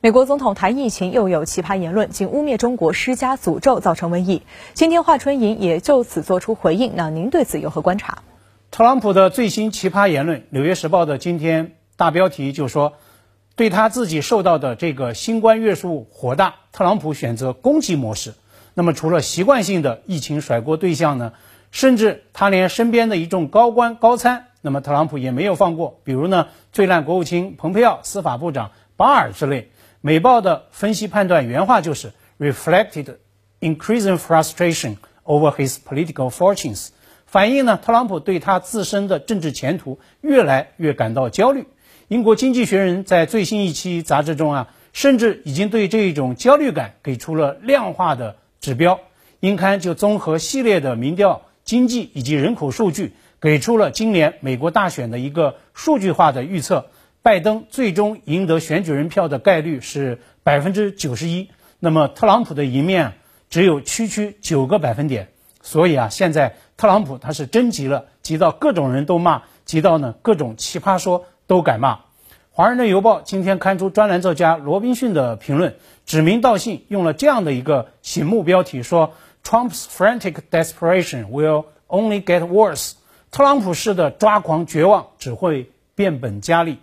美国总统谈疫情又有奇葩言论，竟污蔑中国施加诅咒，造成瘟疫。今天华春莹也就此做出回应，那您对此有何观察？特朗普的最新奇葩言论，《纽约时报》的今天大标题就说，对他自己受到的这个新冠约束火大，特朗普选择攻击模式。那么除了习惯性的疫情甩锅对象呢，甚至他连身边的一众高官高参，那么特朗普也没有放过，比如呢，最烂国务卿蓬佩奥、司法部长巴尔之类。美报的分析判断原话就是 reflected increasing frustration over his political fortunes，反映呢特朗普对他自身的政治前途越来越感到焦虑。英国经济学人在最新一期杂志中啊，甚至已经对这一种焦虑感给出了量化的指标。英刊就综合系列的民调、经济以及人口数据，给出了今年美国大选的一个数据化的预测。拜登最终赢得选举人票的概率是百分之九十一，那么特朗普的赢面只有区区九个百分点。所以啊，现在特朗普他是真急了，急到各种人都骂，急到呢各种奇葩说都敢骂。《华盛顿邮报》今天刊出专栏作家罗宾逊的评论，指名道姓用了这样的一个醒目标题，说：“Trump's frantic desperation will only get worse。”特朗普式的抓狂绝望只会变本加厉。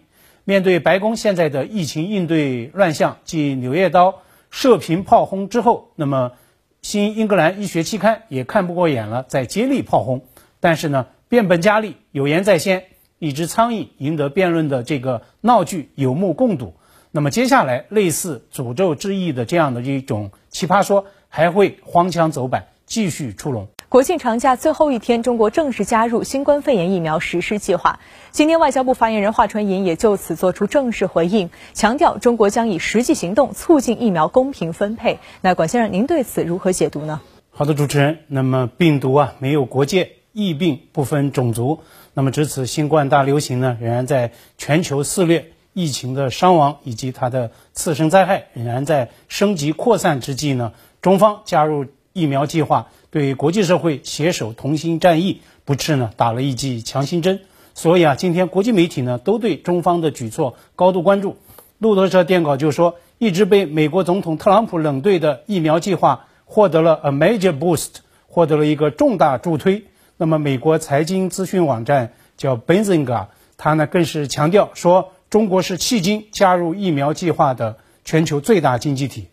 面对白宫现在的疫情应对乱象，继《纽约刀》射频炮轰之后，那么《新英格兰医学期刊》也看不过眼了，在接力炮轰。但是呢，变本加厉，有言在先，一只苍蝇赢得辩论的这个闹剧有目共睹。那么接下来，类似诅咒之意的这样的一种奇葩说，还会荒腔走板，继续出笼。国庆长假最后一天，中国正式加入新冠肺炎疫苗实施计划。今天，外交部发言人华春莹也就此作出正式回应，强调中国将以实际行动促进疫苗公平分配。那管先生，您对此如何解读呢？好的，主持人。那么，病毒啊，没有国界，疫病不分种族。那么，值此新冠大流行呢，仍然在全球肆虐，疫情的伤亡以及它的次生灾害仍然在升级扩散之际呢，中方加入疫苗计划。对国际社会携手同心战役，不啻呢打了一剂强心针。所以啊，今天国际媒体呢都对中方的举措高度关注。路透社电稿就说，一直被美国总统特朗普冷对的疫苗计划获得了 a major boost，获得了一个重大助推。那么，美国财经资讯网站叫 Benzinga，他呢更是强调说，中国是迄今加入疫苗计划的全球最大经济体。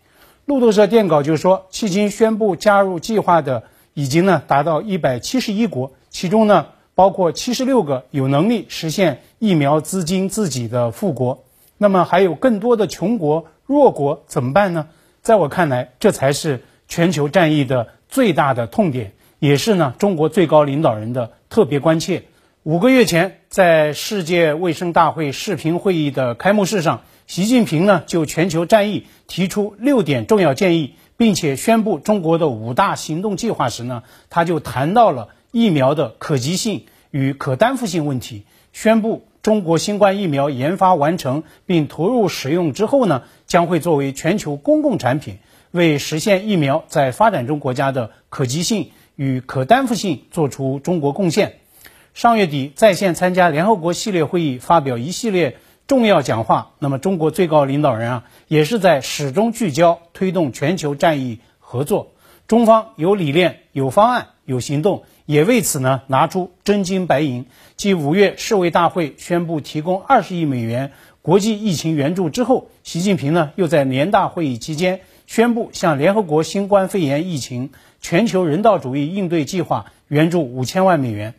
路透社电稿就说，迄今宣布加入计划的。已经呢达到一百七十一国，其中呢包括七十六个有能力实现疫苗资金自给的富国。那么还有更多的穷国、弱国怎么办呢？在我看来，这才是全球战役的最大的痛点，也是呢中国最高领导人的特别关切。五个月前，在世界卫生大会视频会议的开幕式上，习近平呢就全球战役提出六点重要建议。并且宣布中国的五大行动计划时呢，他就谈到了疫苗的可及性与可担负性问题。宣布中国新冠疫苗研发完成并投入使用之后呢，将会作为全球公共产品，为实现疫苗在发展中国家的可及性与可担负性做出中国贡献。上月底在线参加联合国系列会议，发表一系列。重要讲话，那么中国最高领导人啊，也是在始终聚焦推动全球战役合作。中方有理念、有方案、有行动，也为此呢拿出真金白银。继五月世卫大会宣布提供二十亿美元国际疫情援助之后，习近平呢又在年大会议期间宣布向联合国新冠肺炎疫情全球人道主义应对计划援助五千万美元。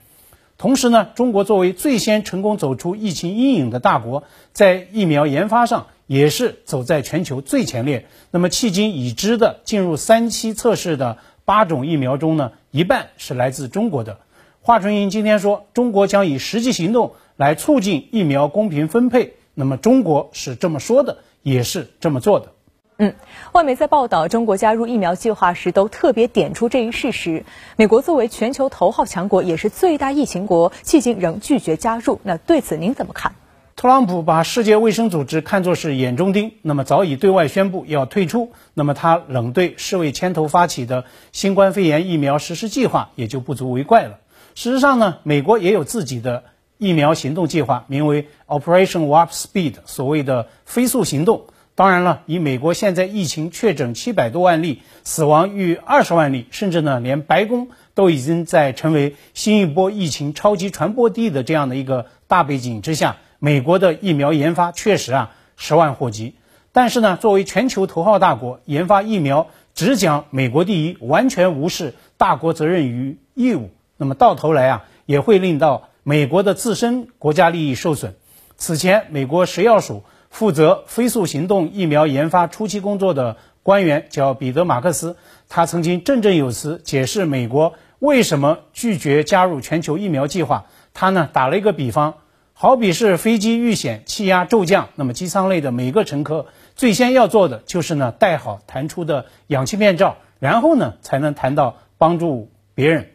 同时呢，中国作为最先成功走出疫情阴影的大国，在疫苗研发上也是走在全球最前列。那么，迄今已知的进入三期测试的八种疫苗中呢，一半是来自中国的。华春莹今天说，中国将以实际行动来促进疫苗公平分配。那么，中国是这么说的，也是这么做的。嗯，外媒在报道中国加入疫苗计划时，都特别点出这一事实。美国作为全球头号强国，也是最大疫情国，迄今仍拒绝加入。那对此您怎么看？特朗普把世界卫生组织看作是眼中钉，那么早已对外宣布要退出。那么他冷对世卫牵头发起的新冠肺炎疫苗实施计划，也就不足为怪了。事实上呢，美国也有自己的疫苗行动计划，名为 Operation Warp Speed，所谓的飞速行动。当然了，以美国现在疫情确诊七百多万例，死亡逾二十万例，甚至呢，连白宫都已经在成为新一波疫情超级传播地的这样的一个大背景之下，美国的疫苗研发确实啊十万火急。但是呢，作为全球头号大国，研发疫苗只讲美国第一，完全无视大国责任与义务，那么到头来啊，也会令到美国的自身国家利益受损。此前，美国食药署。负责飞速行动疫苗研发初期工作的官员叫彼得·马克思，他曾经振振有词解释美国为什么拒绝加入全球疫苗计划。他呢打了一个比方，好比是飞机遇险，气压骤降，那么机舱内的每个乘客最先要做的就是呢戴好弹出的氧气面罩，然后呢才能谈到帮助别人。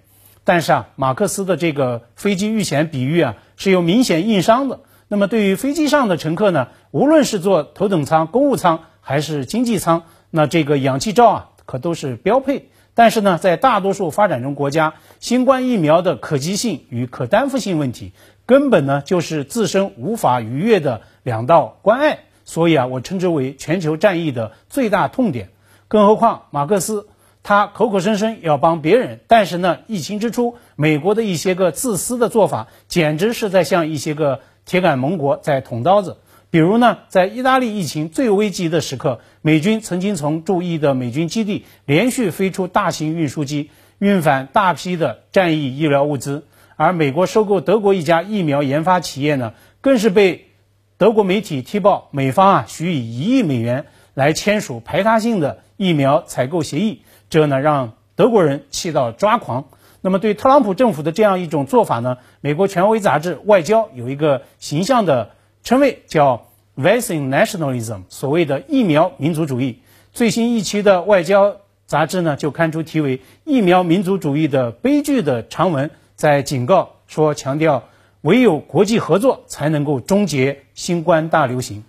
但是啊，马克思的这个飞机遇险比喻啊是有明显硬伤的。那么对于飞机上的乘客呢，无论是坐头等舱、公务舱还是经济舱，那这个氧气罩啊可都是标配。但是呢，在大多数发展中国家，新冠疫苗的可及性与可担负性问题，根本呢就是自身无法逾越的两道关隘。所以啊，我称之为全球战役的最大痛点。更何况马克思他口口声声要帮别人，但是呢，疫情之初，美国的一些个自私的做法，简直是在向一些个。铁杆盟国在捅刀子，比如呢，在意大利疫情最危急的时刻，美军曾经从驻意的美军基地连续飞出大型运输机，运返大批的战役医疗物资。而美国收购德国一家疫苗研发企业呢，更是被德国媒体踢爆，美方啊许以一亿美元来签署排他性的疫苗采购协议，这呢让德国人气到抓狂。那么，对特朗普政府的这样一种做法呢？美国权威杂志《外交》有一个形象的称谓，叫 “vaccine nationalism”，所谓的疫苗民族主义。最新一期的《外交》杂志呢，就刊出题为“疫苗民族主义的悲剧”的长文，在警告说，强调唯有国际合作才能够终结新冠大流行。